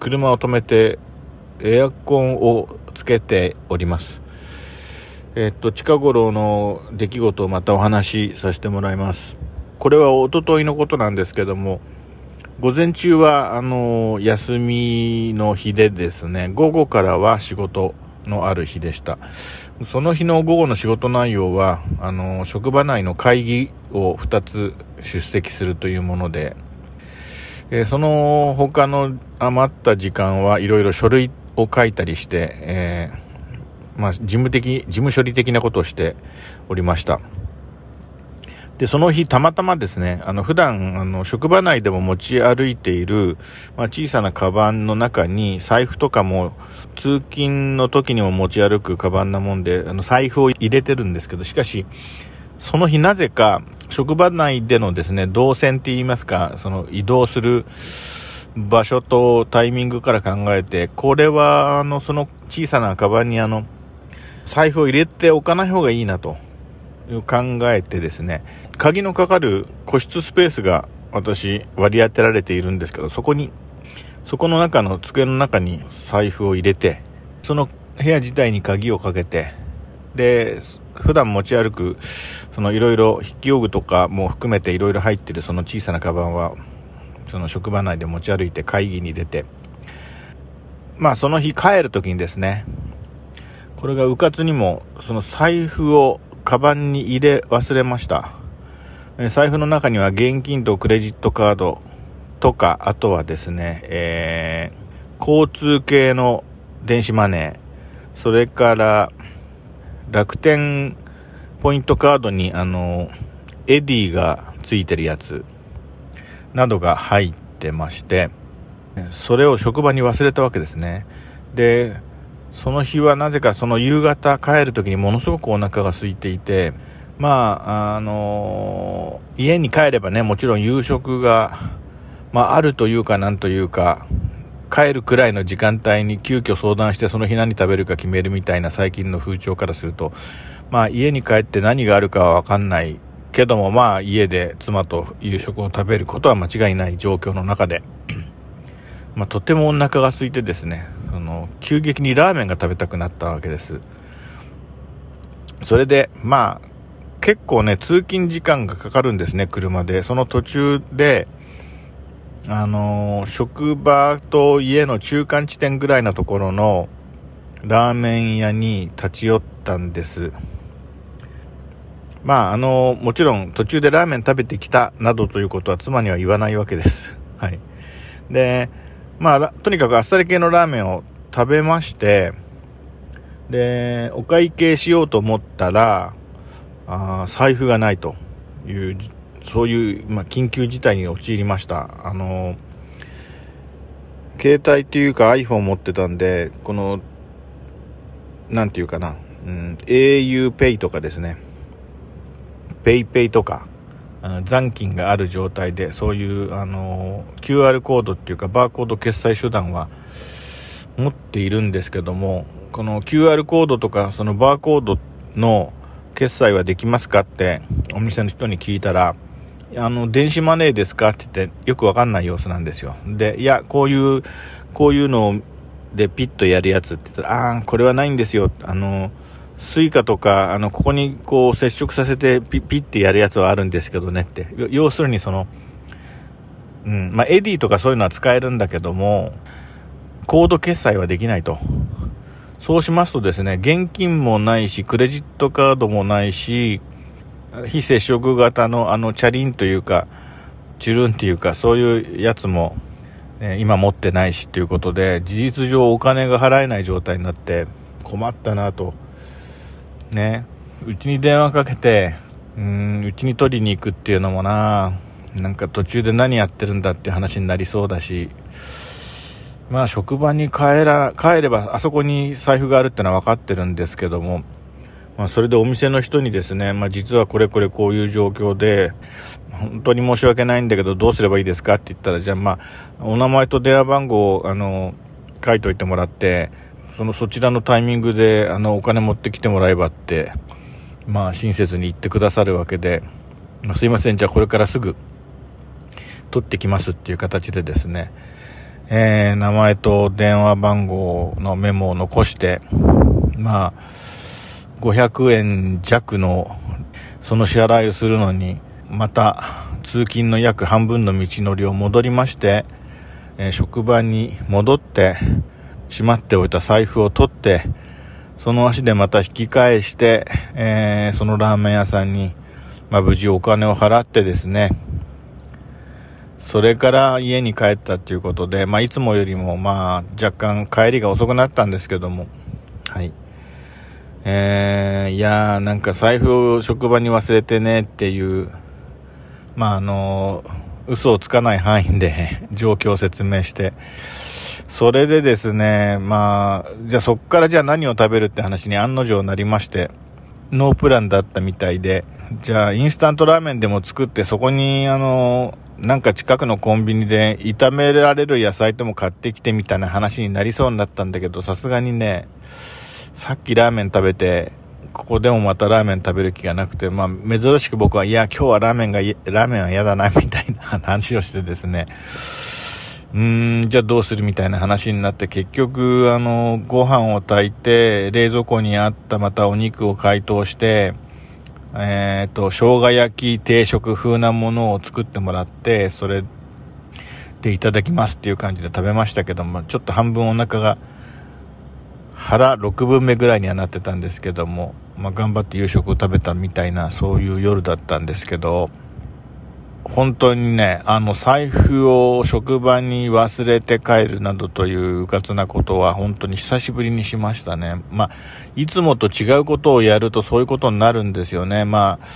車を止めてエアコンをつけております。えっと、近頃の出来事をまたお話しさせてもらいます。これはおとといのことなんですけども、午前中は、あの、休みの日でですね、午後からは仕事のある日でした。その日の午後の仕事内容は、あの、職場内の会議を2つ出席するというもので、えー、その他の余った時間はいろいろ書類を書いたりして、えー、まあ、事務的、事務処理的なことをしておりました。で、その日たまたまですね、あの、普段、あの、職場内でも持ち歩いている、まあ、小さなカバンの中に財布とかも、通勤の時にも持ち歩くカバンなもんで、あの、財布を入れてるんですけど、しかし、その日なぜか、職場内でのですね、動線って言いますか、その移動する場所とタイミングから考えて、これは、あの、その小さなカバンにあの、財布を入れておかない方がいいなと。考えてですね、鍵のかかる個室スペースが私割り当てられているんですけど、そこに、そこの中の机の中に財布を入れて、その部屋自体に鍵をかけて、で、普段持ち歩く、そのいろいろ筆記用具とかも含めていろいろ入ってるその小さなカバンは、その職場内で持ち歩いて会議に出て、まあその日帰る時にですね、これがうかつにも、その財布をカバンに入れ忘れました。財布の中には現金とクレジットカードとか、あとはですね、えー、交通系の電子マネー、それから楽天ポイントカードにあの、エディがついてるやつなどが入ってまして、それを職場に忘れたわけですね。で、その日はなぜかその夕方帰る時にものすごくお腹が空いていて、まあ、あの、家に帰ればね、もちろん夕食が、まあ、あるというかなんというか、帰るくらいの時間帯に急遽相談してその日何食べるか決めるみたいな最近の風潮からすると、まあ家に帰って何があるかはわかんないけども、まあ家で妻と夕食を食べることは間違いない状況の中で、まあとてもお腹が空いてですね、その急激にラーメンが食べたくなったわけです。それで、まあ結構ね、通勤時間がかかるんですね、車で。その途中で、あの、職場と家の中間地点ぐらいのところのラーメン屋に立ち寄ったんです。まあ、あの、もちろん途中でラーメン食べてきたなどということは妻には言わないわけです。はい。で、まあ、とにかくあっさり系のラーメンを食べまして、で、お会計しようと思ったら、あ財布がないという、そういう、まあ、緊急事態に陥りました。あの、携帯っていうか iPhone 持ってたんで、この、なんていうかな、うん、auPay とかですね、PayPay とか、あの残金がある状態で、そういう、あの、QR コードっていうか、バーコード決済手段は持っているんですけども、この QR コードとか、そのバーコードの決済はできますかってお店の人に聞いたら、あの、電子マネーですかって言ってよくわかんない様子なんですよ。で、いや、こういう、こういうのでピッとやるやつって言ったら、ああ、これはないんですよ。あの、 Suica とか、あの、ここにこう接触させてピッピッてやるやつはあるんですけどねって。要するにその、うん、まあ、 Edy とかそういうのは使えるんだけども、コード決済はできないと。そうしますとですね、現金もないし、クレジットカードもないし、非接触型のあのチャリンというか、チュルンっていうか、そういうやつも、ね、今持ってないしということで、事実上お金が払えない状態になって困ったなと。ね、うちに電話かけて、うん、うちに取りに行くっていうのもな、なんか途中で何やってるんだって話になりそうだし、まあ職場に帰ら、帰ればあそこに財布があるってのは分かってるんですけども、まあそれでお店の人にですね、まあ実はこれこれこういう状況で、本当に申し訳ないんだけどどうすればいいですかって言ったら、じゃあまあ、お名前と電話番号を、あの、書いといてもらって、そのそちらのタイミングで、あの、お金持ってきてもらえばって、まあ親切に言ってくださるわけで、まあ、すいません、じゃあこれからすぐ取ってきますっていう形でですね、えー、名前と電話番号のメモを残して、まあ、500円弱のその支払いをするのに、また通勤の約半分の道のりを戻りまして、え、職場に戻って、しまっておいた財布を取って、その足でまた引き返して、えー、そのラーメン屋さんに、まあ、無事お金を払ってですね、それから家に帰ったっていうことで、まあ、いつもよりも、まあ、若干帰りが遅くなったんですけども、はい。えー、いやー、なんか財布を職場に忘れてねっていう、まあ、あのー、嘘をつかない範囲で状況を説明して、それでですね、まあ、じゃあそっからじゃあ何を食べるって話に案の定なりまして、ノープランだったみたいで、じゃあインスタントラーメンでも作ってそこにあの、なんか近くのコンビニで炒められる野菜とも買ってきてみたいな話になりそうになったんだけど、さすがにね、さっきラーメン食べて、ここでもまたラーメン食べる気がなくて、まあ珍しく僕は、いや、今日はラーメンが、ラーメンは嫌だな、みたいな話をしてですね、うーん、じゃあどうするみたいな話になって、結局、あの、ご飯を炊いて、冷蔵庫にあったまたお肉を解凍して、えっ、ー、と、生姜焼き定食風なものを作ってもらって、それでいただきますっていう感じで食べましたけども、ちょっと半分お腹が、腹6分目ぐらいにはなってたんですけども、まあ、頑張って夕食を食べたみたいな、そういう夜だったんですけど、本当にね、あの、財布を職場に忘れて帰るなどといううかつなことは本当に久しぶりにしましたね。まあ、いつもと違うことをやるとそういうことになるんですよね。まあ、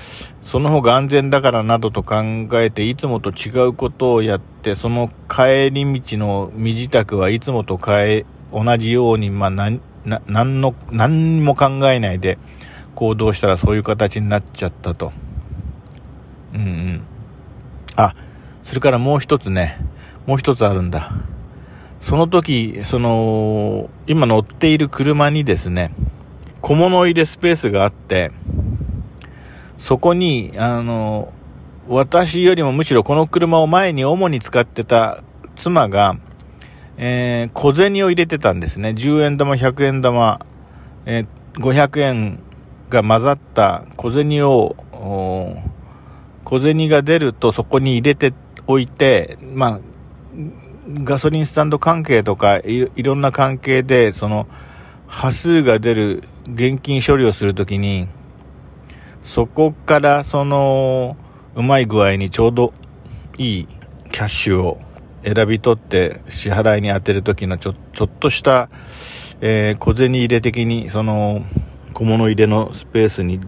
その方が安全だからなどと考えて、いつもと違うことをやって、その帰り道の身支度はいつもと変え、同じように、まあ、な、な、なんの、何も考えないで行動したらそういう形になっちゃったと。うんうん。あ、それからもう一つね、もう一つあるんだ。その時、その、今乗っている車にですね、小物入れスペースがあって、そこに、あの、私よりもむしろこの車を前に主に使ってた妻が、えー、小銭を入れてたんですね。10円玉、100円玉、えー、500円が混ざった小銭を、小銭が出るとそこに入れておいて、まあ、ガソリンスタンド関係とかいろんな関係で、その、端数が出る現金処理をするときに、そこからその、うまい具合にちょうどいいキャッシュを選び取って支払いに当てるときのちょちょっとした、えー、小銭入れ的にその小物入れのスペースに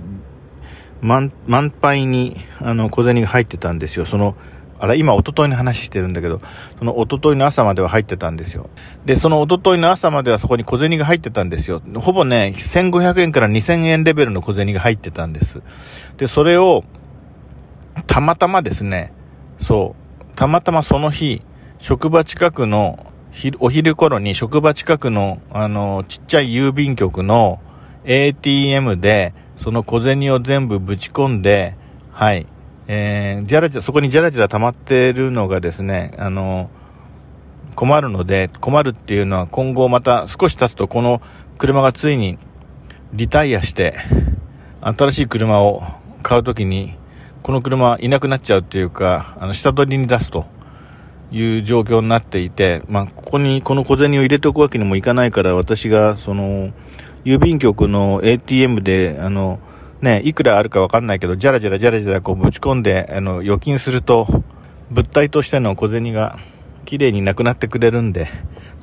満、満杯に、あの、小銭が入ってたんですよ。その、あら、今、おとといの話してるんだけど、そのおとといの朝までは入ってたんですよ。で、そのおとといの朝まではそこに小銭が入ってたんですよ。ほぼね、1500円から2000円レベルの小銭が入ってたんです。で、それを、たまたまですね、そう、たまたまその日、職場近くの、お昼頃に職場近くの、あの、ちっちゃい郵便局の ATM で、その小銭を全部ぶち込んで、はい、えー、じゃらじゃ、そこにじゃらじゃら溜まってるのがですね、あの、困るので、困るっていうのは今後また少し経つとこの車がついにリタイアして、新しい車を買うときに、この車いなくなっちゃうっていうか、あの、下取りに出すと。いう状況になっていて、まあ、ここにこの小銭を入れておくわけにもいかないから、私が、その、郵便局の ATM で、あの、ね、いくらあるかわかんないけど、じゃらじゃらじゃらじゃらこうぶち込んで、あの、預金すると、物体としての小銭が綺麗になくなってくれるんで、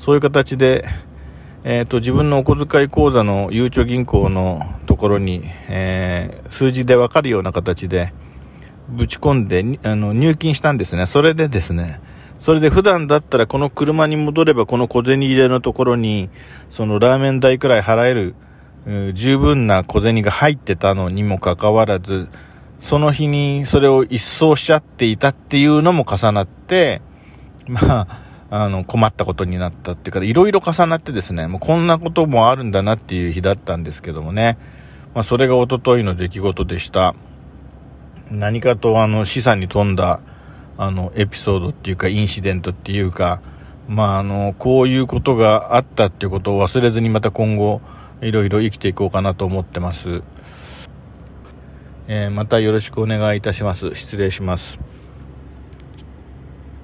そういう形で、えっ、ー、と、自分のお小遣い口座のゆうちょ銀行のところに、えー、数字でわかるような形で、ぶち込んで、あの、入金したんですね。それでですね、それで普段だったらこの車に戻ればこの小銭入れのところに、そのラーメン代くらい払える、十分な小銭が入ってたのにもかかわらず、その日にそれを一掃しちゃっていたっていうのも重なって、まあ、あの、困ったことになったっていうか、いろいろ重なってですね、もうこんなこともあるんだなっていう日だったんですけどもね。まあ、それが一昨日の出来事でした。何かとあの、資産に富んだ、あの、エピソードっていうか、インシデントっていうか、まあ、あの、こういうことがあったっていうことを忘れずにまた今後、いろいろ生きていこうかなと思ってます。えー、またよろしくお願いいたします。失礼します。